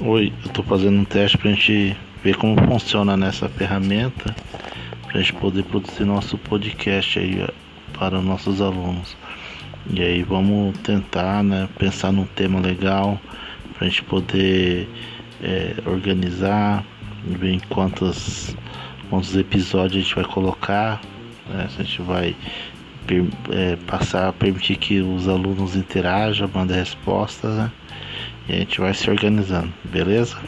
Oi, eu estou fazendo um teste para a gente ver como funciona nessa ferramenta para a gente poder produzir nosso podcast aí para nossos alunos. E aí vamos tentar né, pensar num tema legal para a gente poder é, organizar, ver quantos, quantos episódios a gente vai colocar, né, se a gente vai é, passar, permitir que os alunos interajam, mandem respostas, né? E a gente vai se organizando, beleza?